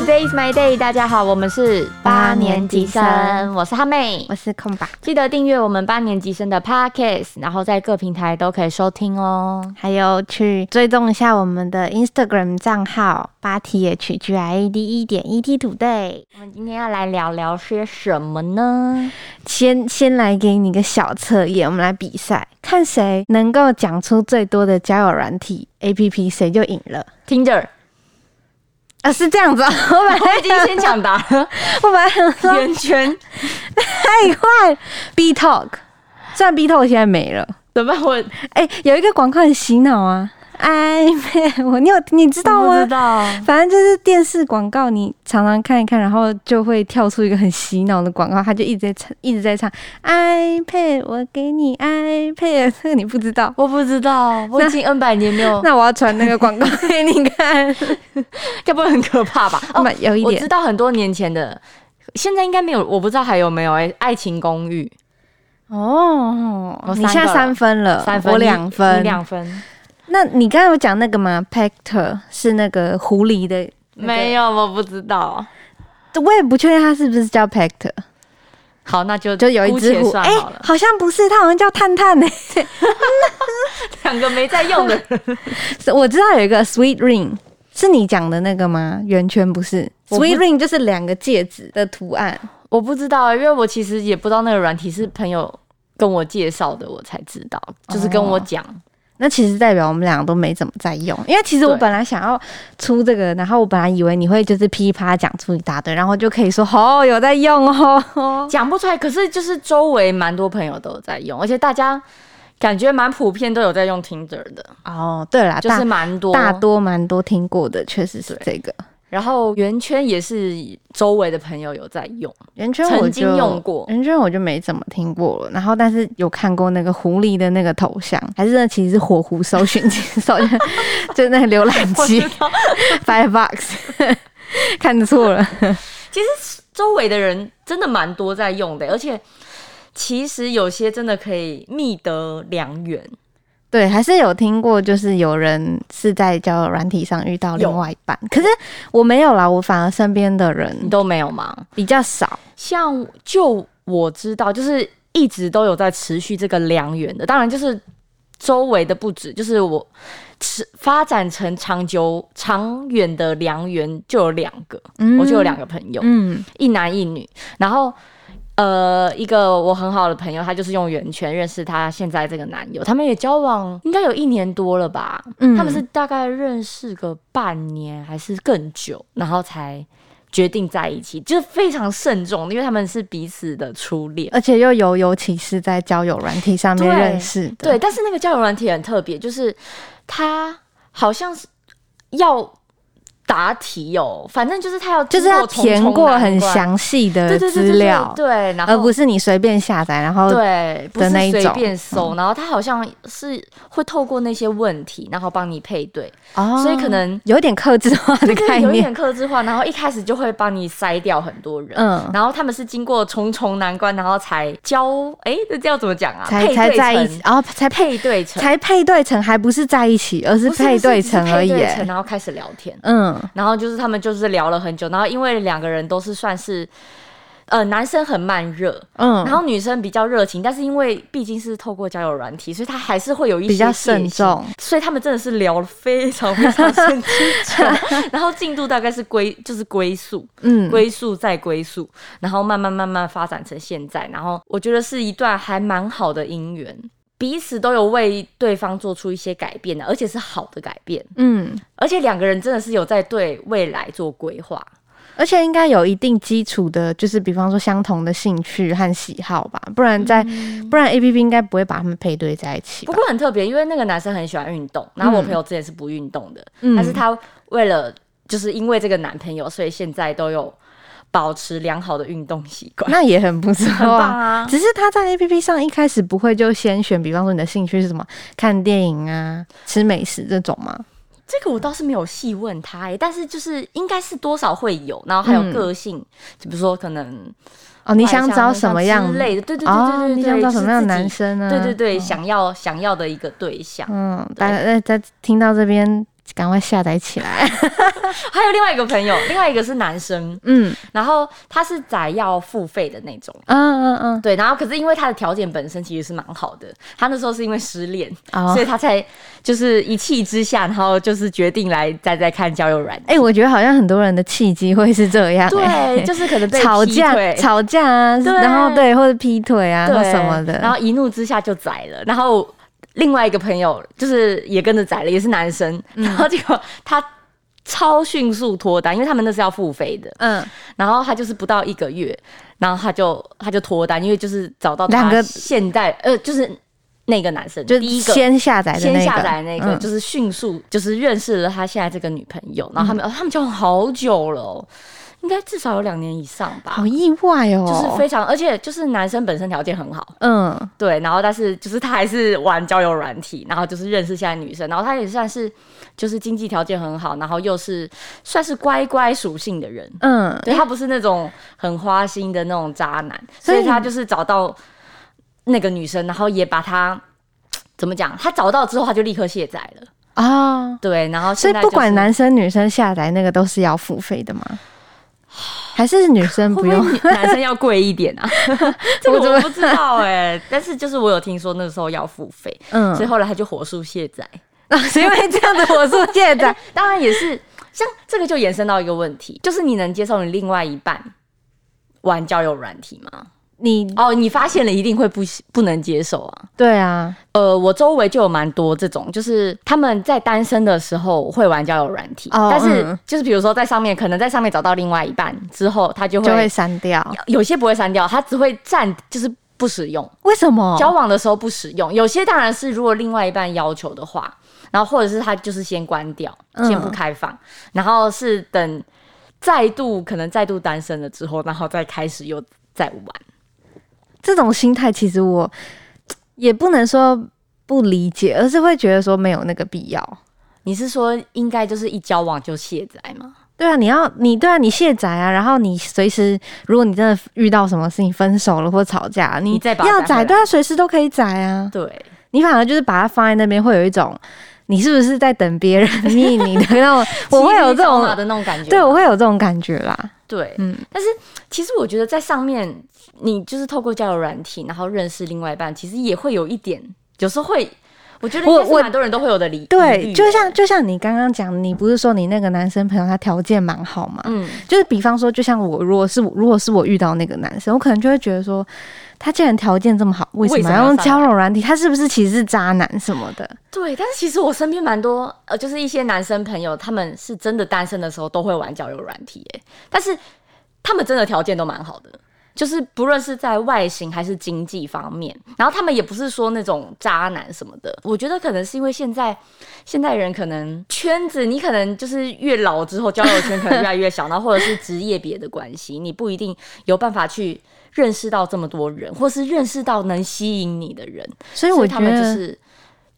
Today is my day，大家好，我们是八年级生我是哈妹，我是空吧，记得订阅我们八年级生的 Podcast，然后在各平台都可以收听哦。还有去追踪一下我们的 Instagram 账号八 T H G I A D 一点 E T Today。我们今天要来聊聊些什么呢？先先来给你个小测验，我们来比赛，看谁能够讲出最多的交友软体 A P P，谁就赢了。Tinder，啊，是这样子、啊，我本来已经先抢答了。我本来想说圆圈，太快，B Talk，虽然 B Talk 现在没了。怎么办？我哎、有一个广告很洗脑啊，暧昧，我你有你知道吗知？道。反正就是电视广告，你常常看一看，然后就会跳出一个很洗脑的广告，他就一直在唱，一直在唱 iPad，我给你 iPad，这 个你不知道。我不知道，我已经 N 百年没有，那我要传那个广告给你看，该不会很可怕吧？哦，有一点我知道很多年前的，现在应该没有，我不知道还有没有哎、爱情公寓》哦我。你现在三分了，三分，我两分，你两分，那你刚才有讲那个吗？Pector 是那个狐狸的、那个没有，我不知道。我也不确定它是不是叫 Pector，好，那就就有一只狐，哎、算好像不是，它好像叫探探呢、两个没在用的我知道有一个 Sweet Ring，是你讲的那个吗？圆圈不是不，Sweet Ring 就是两个戒指的图案。我不知道，因为我其实也不知道那个软体是朋友跟我介绍的，我才知道，就是跟我讲。那其实代表我们两个都没怎么在用，因为其实我本来想要出这个，然后我本来以为你会就是噼啪讲出一大堆，然后就可以说哦有在用哦。讲不出来，可是就是周围蛮多朋友都有在用，而且大家感觉蛮普遍都有在用 Tinder 的，哦，对啦，就是蛮多大多蛮多听过的，确实是这个然后圆圈也是周围的朋友有在用，圆圈，我曾经用过圆圈，我就没怎么听过了。然后但是有看过那个狐狸的那个头像，还是那其实是火狐搜寻器，搜就那个浏览器 Firefox，看错了。其实周围的人真的蛮多在用的，而且其实有些真的可以觅得良缘。对，还是有听过，就是有人是在交友软体上遇到另外一半，可是我没有啦，我反而身边的人都没有吗？比较少。像就我知道，就是一直都有在持续这个良缘的，当然就是周围的不止，就是我持发展成长久长远的良缘就有两个，嗯我就有两个朋友，嗯，一男一女，然后。呃，一个我很好的朋友，他就是用圆圈认识他现在这个男友，他们也交往应该有一年多了吧？嗯他们是大概认识个半年还是更久，然后才决定在一起，就是非常慎重，因为他们是彼此的初恋。而且又有尤其是在交友软体上面认识的，对，但是那个交友软体很特别，就是他好像是要答题哦，反正就是他要就是要填过很详细的资料，对，然后而不是你随便下载，然后对，不是随便搜，然后他好像是会透过那些问题，然后帮你配对，哦。所以可能有点克制化的概念。有一点。克制化，然后一开始就会帮你筛掉很多人。嗯，然后他们是经过重重难关，然后才交，哎，这要怎么讲啊？才配对才在一成起，哦，才配配对成，才配对成，还不是在一起，而是配对成而已然后开始聊天，嗯然后就是他们就是聊了很久，然后因为两个人都是算是，呃，男生很慢热，嗯，然后女生比较热情，但是因为毕竟是透过交友软体，所以他还是会有一些比较慎重，所以他们真的是聊了非常非常慎重，然后进度大概是归就是归宿，嗯，归宿再归宿，然后慢慢慢慢发展成现在，然后我觉得是一段还蛮好的姻缘。彼此都有为对方做出一些改变的，而且是好的改变，嗯，而且两个人真的是有在对未来做规划。而且应该有一定基础的，就是比方说相同的兴趣和喜好吧，不然在、不然 A P P 应该不会把他们配对在一起不。过很特别，因为那个男生很喜欢运动，然后我朋友之前是不运动的，嗯但是他为了就是因为这个男朋友，所以现在都有保持良好的运动习惯，那也很不错很棒啊。啊！只是他在 A P P 上一开始不会就先选，比方说你的兴趣是什么，看电影啊、吃美食这种吗？这个我倒是没有细问他、欸，但是就是应该是多少会有，然后还有嗯个性，就比如说可能哦，你想找什么样之类的，对对对哦，对对对，你想找什么样的男生呢？对对对，嗯想要想要的一个对象，嗯，大家在在听到这边，赶快下载起来。还有另外一个朋友，另外一个是男生，嗯。然后他是载要付费的那种。嗯嗯嗯，对，然后可是因为他的条件本身其实是蛮好的，他那时候是因为失恋，哦。所以他才就是一气之下，然后就是决定来再再看交友软件。哎、我觉得好像很多人的契机会是这样、对，哎。就是可能被吵架吵架啊，然后对，或者劈腿啊，或什么的，然后一怒之下就宰了，然后另外一个朋友就是也跟着宰了，也是男生，嗯。然后结果他超迅速脱单，因为他们那是要付费的，嗯，然后他就是不到一个月，然后他就他就脱单，因为就是找到他两个现在呃就是那个男生，就第一个。先下载的那个，先下载那个，嗯。就是迅速就是认识了他现在这个女朋友，然后他们、呃他们交往好久了哦、应该至少有两年以上吧，好意外哦，就是非常，而且就是男生本身条件很好，嗯。对，然后但是就是他还是玩交友软体，然后就是认识现在女生，然后他也算是就是经济条件很好，然后又是算是乖乖属性的人，嗯，对他不是那种很花心的那种渣男，所以他就是找到那个女生，然后也把她怎么讲，他找到之后他就立刻卸载了，啊。对，然后所以、不管男生女生下载那个都是要付费的吗？还是女生会不不用？会 男生要贵一点啊？这我怎我不知道哎、但是就是我有听说那时候要付费，嗯所以后来他就火速卸载。是因为这样的火速卸载 当然也是，像这个就延伸到一个问题，就是你能接受你另外一半玩交友软体吗？你哦，你发现了一定会不不能接受啊。对啊，呃，我周围就有蛮多这种，就是他们在单身的时候会玩交友软体，哦但是嗯就是比如说在上面，可能在上面找到另外一半之后，他就会就会删掉。有些不会删掉，他只会暂就是不使用。为什么？交往的时候不使用，有些当然是如果另外一半要求的话，然后或者是他就是先关掉，嗯先不开放，然后是等再度可能再度单身了之后，然后再开始又再玩。这种心态其实我 也不能说不理解，而是会觉得说没有那个必要。你是说应该就是一交往就卸载吗？对啊，你要你对啊，你卸载啊，然后你随时，如果你真的遇到什么事情分手了或吵架，你你再把要载，对啊，随时都可以载啊。对，你反而就是把它放在那边，会有一种你是不是在等别人 你你的那种，我会有这种的那种感觉。对我会有这种感觉啦。对，嗯。但是其实我觉得在上面，你就是透过交友软体，然后认识另外一半，其实也会有一点，有时候会，我觉得我我蛮多人都会有的理。对，就像欸就像你刚刚讲，你不是说你那个男生朋友他条件蛮好嘛？嗯，就是比方说，就像我，如果是如果是我遇到那个男生，我可能就会觉得说，他既然条件这么好，为什么要用交友软体？他是不是其实是渣男什么的？对，但是其实我身边蛮多，呃，就是一些男生朋友，他们是真的单身的时候都会玩交友软体，哎，但是他们真的条件都蛮好的，就是不论是在外形还是经济方面，然后他们也不是说那种渣男什么的。我觉得可能是因为现在现代人可能圈子，你可能就是越老之后交友圈可能越来越小，然后或者是职业别的关系，你不一定有办法去认识到这么多人，或是认识到能吸引你的人，所以我觉得他们就，是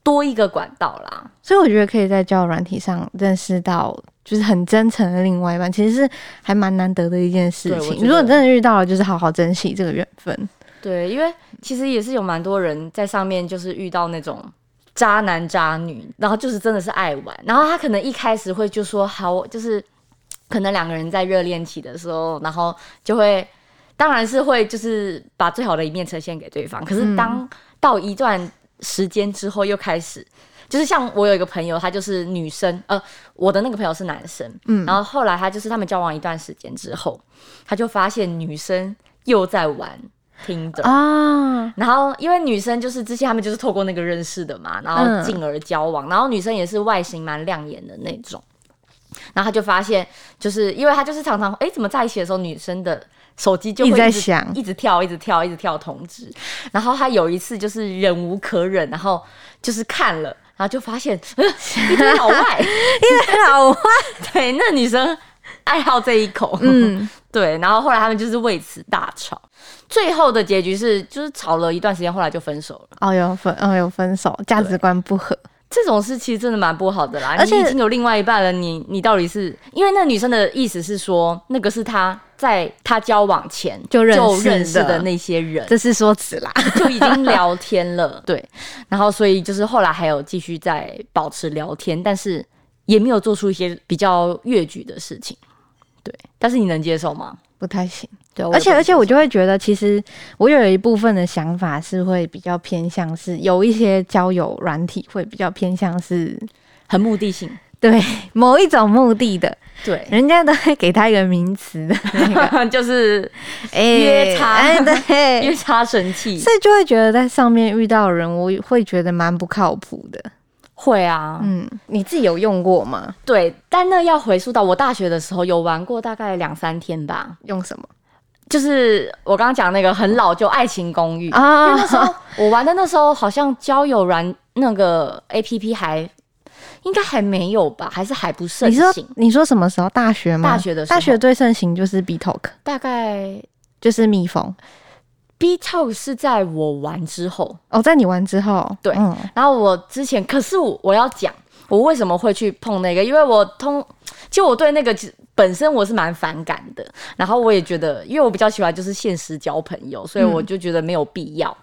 多一个管道啦。所以我觉得可以在交友软体上认识到就是很真诚的另外一半，其实是还蛮难得的一件事情。如果你真的遇到了，就是好好珍惜这个缘分。对，因为其实也是有蛮多人在上面就是遇到那种渣男渣女，然后就是真的是爱玩，然后他可能一开始会就说好，就是可能两个人在热恋期的时候，然后就会。当然是会，就是把最好的一面呈现给对方。可是当到一段时间之后，又开始，就是像我有一个朋友，他就是女生，呃，我的那个朋友是男生，嗯，然后后来他就是他们交往一段时间之后，他就发现女生又在玩听的，啊，然后因为女生就是之前他们就是透过那个认识的嘛，然嗯。后进而交往，然后女生也是外形蛮亮眼的那种，然后他就发现，就是因为他就是常常哎怎么在一起的时候，女生的手机就会一直响。一直跳，一直跳，一直跳通知，然后他有一次就是忍无可忍，然后就是看了，然后就发现、呃、一堆老外，好，对，那女生爱好这一口，嗯，对，然后后来他们就是为此大吵，最后的结局是就是吵了一段时间，后来就分手了。哦，有分，哦，有分手，价值观不合。这种事其实真的蛮不好的啦，而且你已经有另外一半了，你你到底是因为那女生的意思是说，那个是她在她交往前就认识认识的的那些人，这是说辞啦。就已经聊天了，对，然后所以就是后来还有继续在保持聊天，但是也没有做出一些比较越矩的事情。对，但是你能接受吗？不太行。对，而且而且我我就会觉得，其实我有一部分的想法是会比较偏向是有一些交友软体会比较偏向是很目的性。对 某一种目的的，对，人家都会给他一个名词的那个 就是 哎约叉哎约对，叉神器。所以就会觉得在上面遇到人，我会觉得蛮不靠谱的。会啊，嗯，你自己有用过吗？对，但那要回溯到我大学的时候，有玩过大概两三天吧。用什么就是我刚刚讲那个很老旧《爱情公寓》啊因为那时候我玩的那时候好像交友软那个 A P P 还应该还没有吧，还是还不盛你说行。你说什么时候？大学吗？大学的时候大学最盛行就是 B Talk，大概就是蜜蜂。B Talk 是在我玩之后，哦，在你玩之后，对嗯。然后我之前可是我我要讲我为什么会去碰那个，因为我通就我对那个本身我是蛮反感的，然后我也觉得，因为我比较喜欢就是现实交朋友，所以我就觉得没有必要。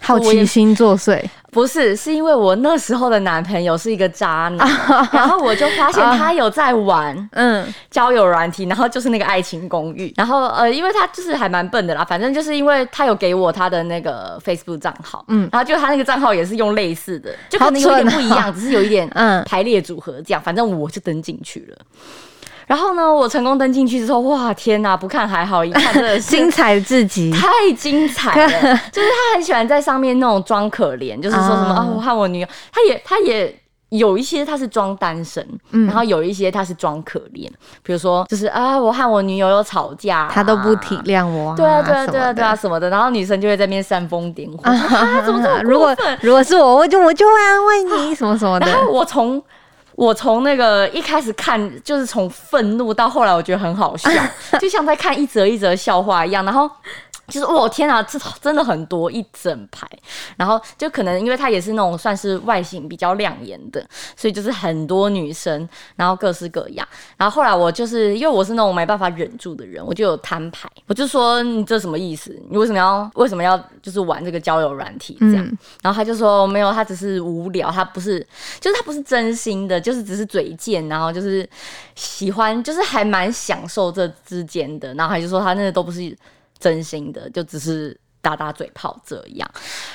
好奇心作祟。不是，是因为我那时候的男朋友是一个渣男，然后我就发现他有在玩嗯，交友软体，然后就是那个爱情公寓，然后呃，因为他就是还蛮笨的啦，反正就是因为他有给我他的那个 Facebook 账号，嗯嗯，然后就他那个账号也是用类似的，就可能有点不一样，只是有一点 嗯排列组合这样，反正我就登进去了。然后呢，我成功登进去之后，哇，天哪！不看还好，一看真的 是精彩至极。太精彩了，就是他很喜欢在上面那种装可怜，就是说什么啊、啊我和我女友，他也他也有一些他是装单身，嗯然后有一些他是装可怜，比如说就是啊，我和我女友有吵架啊、他都不体谅我、对啊，对啊，对啊，对啊，什么的，然后女生就会在那边煽风点火，啊，怎么这么如果？如果是我，我就我就会安慰你什么什么的然。后我从我从那个一开始看，就是从愤怒到后来，我觉得很好笑，就像在看一则一则笑话一样。然后就是我天啊，这真的很多一整排。然后就可能因为他也是那种算是外形比较亮眼的，所以就是很多女生，然后各式各样。然后后来我就是因为我是那种没办法忍住的人，我就有摊牌，我就说你这什么意思？你为什么要为什么要就是玩这个交友软体这样？嗯然后他就说没有，他只是无聊，他不是，就是他不是真心的，就是只是嘴贱，然后就是喜欢，就是还蛮享受这之间的。然后他就说他那个都不是真心的，就只是打打嘴炮这样。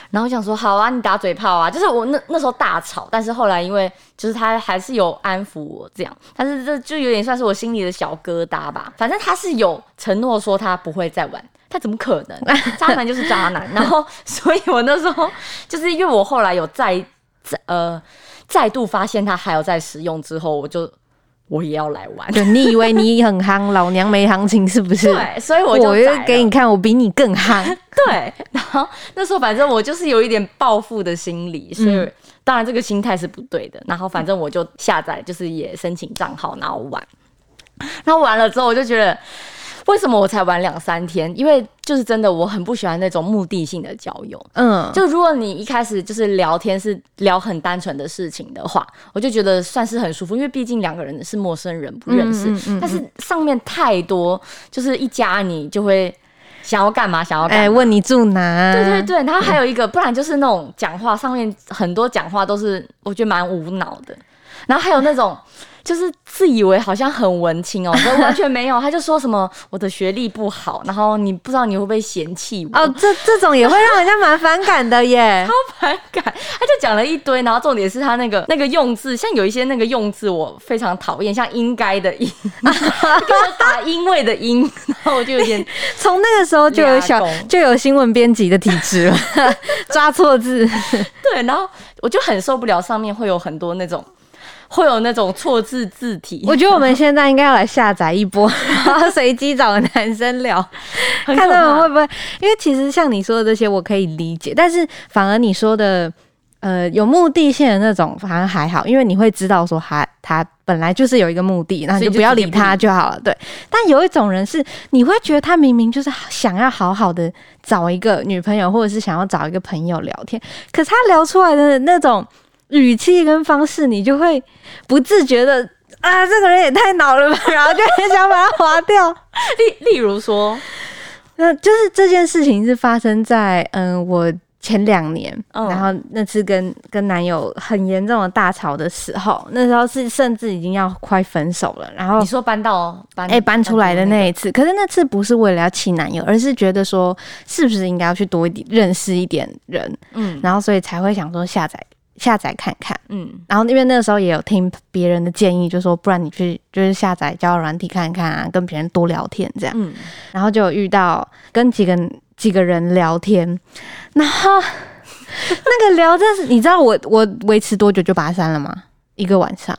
然后我想说好啊，你打嘴炮啊，就是我那那时候大吵，但是后来因为就是他还是有安抚我这样，但是这就有点算是我心里的小疙瘩吧。反正他是有承诺说他不会再玩。他怎么可能？渣男就是渣男。然后，所以我那时候就是因为我后来有再再呃再度发现他还有在使用之后，我就我也要来玩。对你以为你很夯，老娘没行情是不是？对，所以我就我就给你看，我比你更夯。对，然后那时候反正我就是有一点报复的心理，所以嗯当然这个心态是不对的。然后反正我就下载，就是也申请账号，然后玩。然后玩了之后，我就觉得。为什么我才玩两三天？因为就是真的，我很不喜欢那种目的性的交友。嗯，就如果你一开始就是聊天是聊很单纯的事情的话，我就觉得算是很舒服，因为毕竟两个人是陌生人，不认识。嗯嗯但是上面太多，就是一加你就会想要干嘛，想要。哎，问你住哪？对对对，然后还有一个，不然就是那种讲话上面很多讲话都是我觉得蛮无脑的，然后还有那种就是自以为好像很文青哦，可完全没有，他就说什么我的学历不好，然后你不知道你会不会嫌弃我，哦，这这种也会让人家蛮反感的耶。超反感，他就讲了一堆，然后重点是他那个那个用字，像有一些那个用字我非常讨厌，像应该的应，给我打因为的因，然后我就有点从那个时候就有小就有新闻编辑的体质了，抓错字。对，然后我就很受不了上面会有很多那种。会有那种错字字体，我觉得我们现在应该要来下载一波，然后随机找个男生聊，看他们会不会。因为其实像你说的这些，我可以理解，但是反而你说的。呃，有目的性的那种反而还好，因为你会知道说他他本来就是有一个目的，那你就就不要理他就好了。对，但有一种人是你会觉得他明明就是想要好好的找一个女朋友，或者是想要找一个朋友聊天，可是他聊出来的那种语气跟方式，你就会不自觉的啊，这个人也太恼了吧，然后就很想把他划掉。例例如说，那就是这件事情是发生在嗯、我前两年，嗯。然后那次跟跟男友很严重的大吵的时候，那时候是甚至已经要快分手了，然后你说搬到搬哎、搬出来的那一次，可是那次不是为了要气男友，而是觉得说是不是应该要去多一点认识一点人，嗯。然后所以才会想说下载下载看看。嗯然后因为那个时候也有听别人的建议，就说不然你去就是下载交友软体看看啊，跟别人多聊天这样。嗯，然后就有遇到跟几个几个人聊天，然后 那个聊真是，你知道我我维持多久就把它删了吗？一个晚上，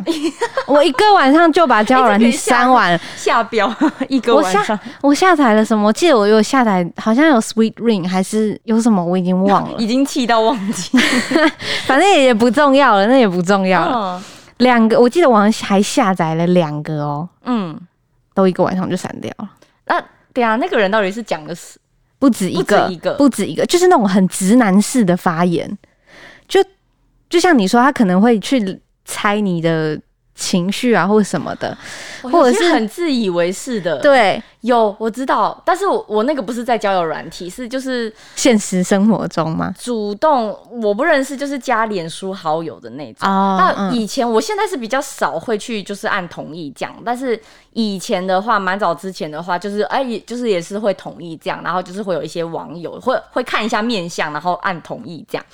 我一个晚上就把交友软体删完了。下标 一个晚上我下载了什么？我记得我有下载，好像有 Sweet Ring 还是有什么，我已经忘了。已经气到忘记 反正也不重要了，那也不重要了。嗯两个，我记得我还下载了两个哦，嗯，都一个晚上就删掉了。那对啊，那个人到底是讲的是不止一个，不止一个不止一个，就是那种很直男式的发言，就就像你说，他可能会去猜你的情绪啊，或者什么的，或者是很自以为是的，，对。有我知道，但是我我那个不是在交友软体，是就是现实生活中吗？主动我不认识，就是加脸书好友的那种。哦那以前我现在是比较少会去就是按同意这样，但是以前的话，蛮早之前的话，就是哎，也就是也是会同意这样，然后就是会有一些网友会会看一下面相，然后按同意这样，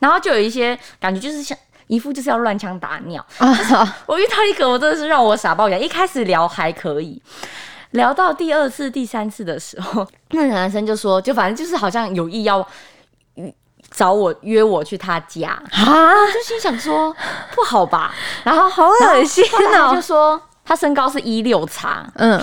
然后就有一些感觉就是像一副就是要乱枪打鸟。啊，我遇到一个，我真的是让我傻爆眼。一开始聊还可以，聊到第二次、第三次的时候，那个男生就说，就反正就是好像有意要找我约我去他家，啊，就心想说不好吧，然 后好恶心后来他就哦。说他身高是一六叉，嗯，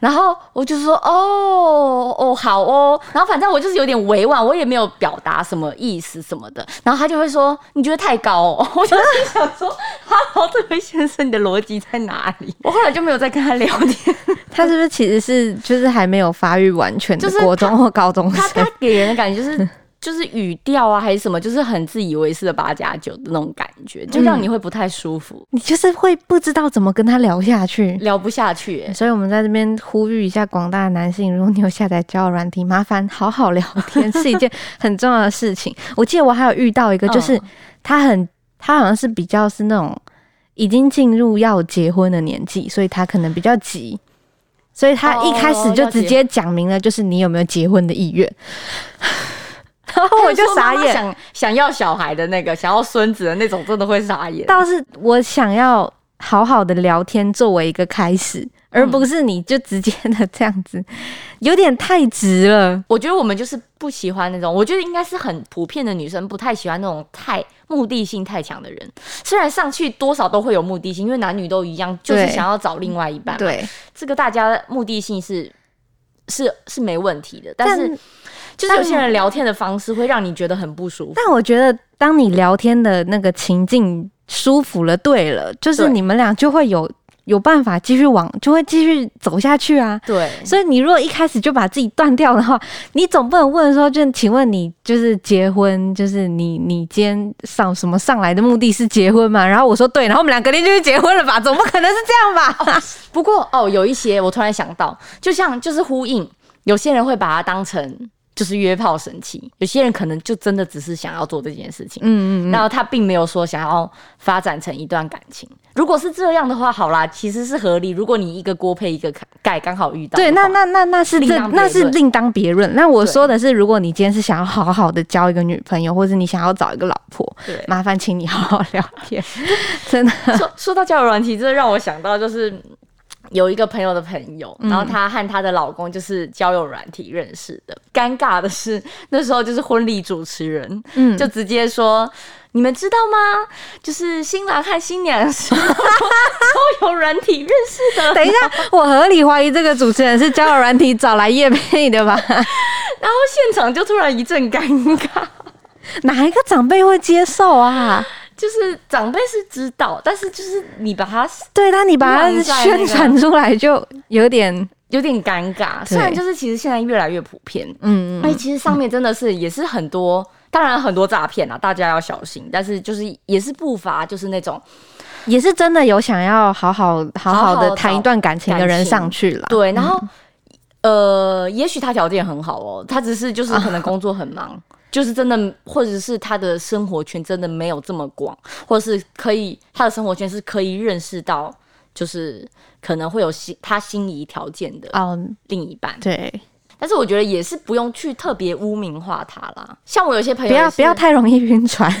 然后我就说哦哦好哦，然后反正我就是有点委婉，我也没有表达什么意思什么的，然后他就会说你觉得太高哦，我就是想说哈，这位先生你的逻辑在哪里？我后来就没有再跟他聊天，他是不是其实是就是还没有发育完全的就是国中或高中他生他？给人的感觉就是。就是语调啊，还是什么，就是很自以为是的八加九的那种感觉，就让你会不太舒服，你就是会不知道怎么跟他聊下去。聊不下去、欸。所以，我们在这边呼吁一下广大的男性，如果你有下载交友软体，麻烦好好聊天，是一件很重要的事情。我记得我还有遇到一个，就是嗯他很，他好像是比较是那种已经进入要结婚的年纪，所以他可能比较急，所以他一开始就直接讲明了，就是你有没有结婚的意愿。然 后我就傻眼，想想要小孩的那个，想要孙子的那种，真的会傻眼。倒是我想要好好的聊天作为一个开始，而不是你就直接的这样子，有点太直了。我觉得我们就是不喜欢那种，我觉得应该是很普遍的女生不太喜欢那种太目的性太强的人。虽然上去多少都会有目的性，因为男女都一样，就是想要找另外一半。，对，这个大家目的性是是是没问题的，但是但就是有些人聊天的方式会让你觉得很不舒服。但我觉得，当你聊天的那个情境舒服了，对了，就是你们俩就会有有办法继续往，就会继续走下去啊。对，所以你如果一开始就把自己断掉的话，你总不能问说，就请问你就是结婚，就是你你今天上什么上来的目的是结婚嘛？然后我说对，然后我们俩隔天就去结婚了吧？总不可能是这样吧？不过哦，有一些我突然想到，就像就是呼应，有些人会把它当成就是约炮神器，有些人可能就真的只是想要做这件事情，嗯嗯嗯，然后他并没有说想要发展成一段感情。如果是这样的话，好啦，其实是合理。如果你一个锅配一个盖，刚好遇到对，那那那那是另那是另当别论。那我说的是，如果你今天是想要好好的交一个女朋友，或者你想要找一个老婆，对。麻烦请你好好聊天，真的。说说到交友软体，这让我想到就是。有一个朋友的朋友，然后她和她的老公就是交友软体认识的。尴尬的是，那时候就是婚礼主持人，嗯，就直接说：“你们知道吗？就是新郎和新娘是 交友软体认识的。等一下，我合理怀疑这个主持人是交友软体找来夜配的吧？” 然后现场就突然一阵尴尬。哪一个长辈会接受啊？就是长辈是知道，但是就是你把它对，但你把它宣传出来，就有点有点尴尬。虽然就是其实现在越来越普遍，嗯而且其实上面真的是也是很多，当然很多诈骗啊，大家要小心。但是就是也是不乏就是那种也是真的有想要好好好好的谈一段感情的人上去了。对，然后、呃，也许他条件很好哦，他只是就是可能工作很忙。就是真的，或者是他的生活圈真的没有这么广，或者是可以他的生活圈是可以认识到，就是可能会有心他心仪条件的哦，另一半。对，但是我觉得也是不用去特别污名化他啦。像我有些朋友不要不要太容易晕船。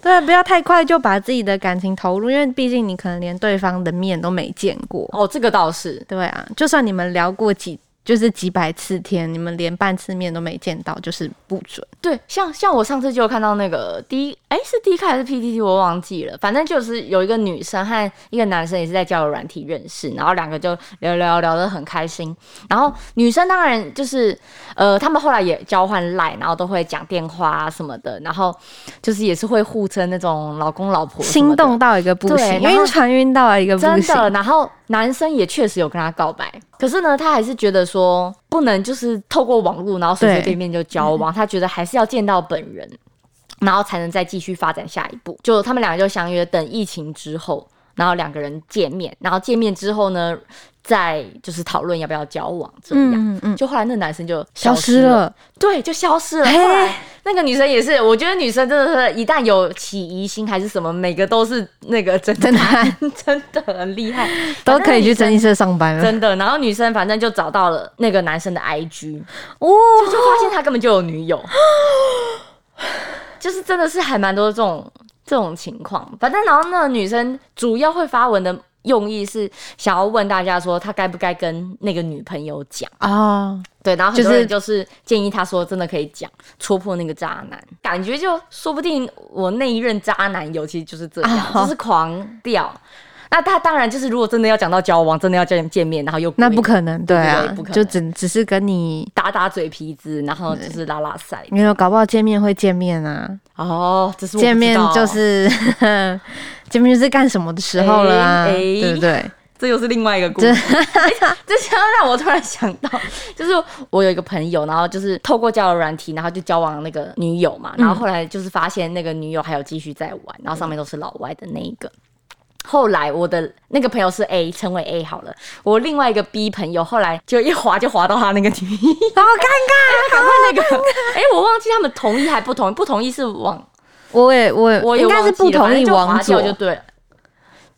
对啊，不要太快就把自己的感情投入，因为毕竟你可能连对方的面都没见过。哦，这个倒是对啊，就算你们聊过几就是几百次天，你们连半次面都没见到，就是不准。对，像像我上次就有看到那个第一，哎，是 D 卡还是 PTT，我忘记了。反正就是有一个女生和一个男生也是在交友软体认识，然后两个就聊聊聊得很开心。然后女生当然就是呃，他们后来也交换赖，然后都会讲电话啊什么的，然后就是也是会互称那种老公老婆心动到一个不行，晕船晕到一个不真的。行。然后男生也确实有跟她告白，可是呢，他还是觉得说不能就是透过网络，然后随随对便便就交往，他觉得还是要见到本人，然后才能再继续发展下一步。就他们两个就相约等疫情之后，然后两个人见面，然后见面之后呢，再就是讨论要不要交往这样。嗯嗯，就后来那男生就消失失了。对，就消失了。后来那个女生也是，我觉得女生真的是一旦有起疑心还是什么，每个都是那个侦侦探 真的很厉害，都可以去侦侦缉社上班了。真的。然后女生反正就找到了那个男生的 IG，哦，就发现他根本就有女友，就是真的是还蛮多这种这种情况。反正然后那个女生主要会发文的用意是想要问大家说，她该不该跟那个女朋友讲。啊，对，然后很就是多人就是建议她说，真的可以讲，戳破那个渣男，感觉就说不定我那一任渣男友其实就是这样，哦就是狂掉。那他当然就是，如果真的要讲到交往，真的要见见面，然后又那不可能，对啊不可，能就只只是跟你，打打嘴皮子，然后就是拉拉塞。没有搞不好见面会见面啊，哦，这是见面就是 见面就是干什么的时候了啊，哎哎对不对？这又是另外一个故事。哎这想要让我突然想到，就是我有一个朋友，然后就是透过交友软体，然后就交往那个女友嘛，然后后来就是发现那个女友还有继续在玩，然后上面都是老外的那一个。后来我的那个朋友是 A，称为 A 好了。我另外一个 B 朋友后来就一滑就滑到他那个女友，好尴尬，赶快那个，哎、我忘记他们同意还不同意，不同意是往我也我也我也应该是不同意往左掉就对了。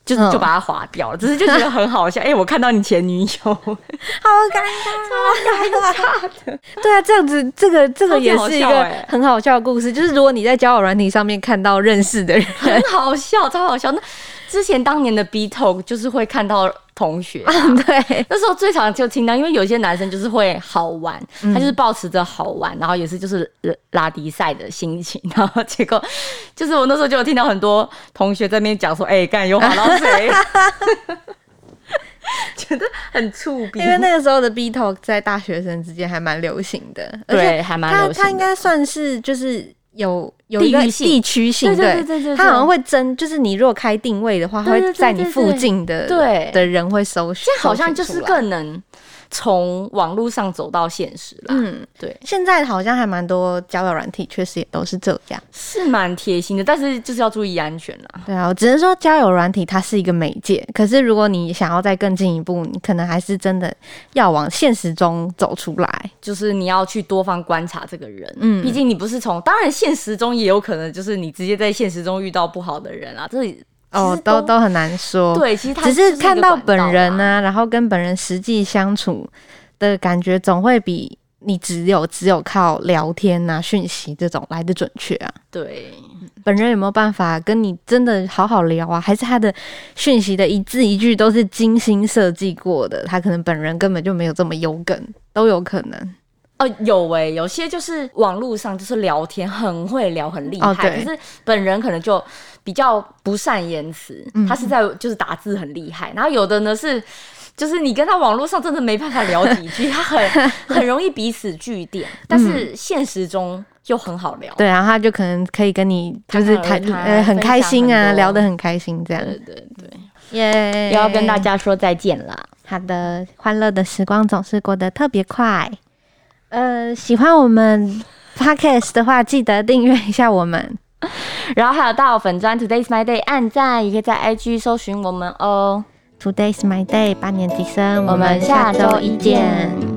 就就把它划掉了，只是就觉得很好笑。哎、我看到你前女友，好尴尬，超尴尬的。对啊，这样子，这个这个也是一个很好笑的故事。就是如果你在交友软体上面看到认识的人，很好笑，超好笑。那之前当年的 B Talk 就是会看到同学、啊，对，那时候最常就听到，因为有些男生就是会好玩，嗯。他就是保持着好玩，然后也是就是拉迪赛的心情，然后结果 就是我那时候就有听到很多同学在那边讲说，哎、干又好到谁，觉得很触鼻，因为那个时候的 B Talk 在大学生之间还蛮流行的，而且对还蛮它流行的。它应该算是就是有有一个地域性地区性，对对对。对对它好像会增，就是你如果开定位的话，它会在你附近的对。的人会搜寻，这好像就是更能从网络上走到现实啦。嗯。对，现在好像还蛮多交友软体，确实也都是这样。是蛮贴心的，但是就是要注意安全啦。对啊，我只能说交友软体它是一个媒介，可是如果你想要再更进一步，你可能还是真的要往现实中走出来。就是你要去多方观察这个人，嗯毕竟你不是从，当然现实中也有可能就是你直接在现实中遇到不好的人啊，这里哦，都都很难说。，对，其实他只是看到本人呢、呢、然后跟本人实际相处的感觉，总会比你只有只有靠聊天呐、讯息这种来的准确啊。对，本人有没有办法跟你真的好好聊啊？还是他的讯息的一字一句都是精心设计过的？他可能本人根本就没有这么有梗，都有可能。哦，有诶、有些就是网络上就是聊天很会聊，很厉害，哦可是本人可能就比较不善言辞，嗯他是在就是打字很厉害，然后有的呢是。就是你跟他网络上真的没办法聊几句，他很很容易彼此据点，但是现实中又很好聊。对，然后他就可能可以跟你就是谈呃很开心啊，聊得很开心这样。对对对，耶也要跟大家说再见啦。好的，欢乐的时光总是过得特别快。呃，喜欢我们 podcast 的话，记得订阅一下我们。然后还有到粉砖 Today's My Day 按赞，也可以在 IG 搜寻我们哦。Today's my day，八年级生，我们下周一见。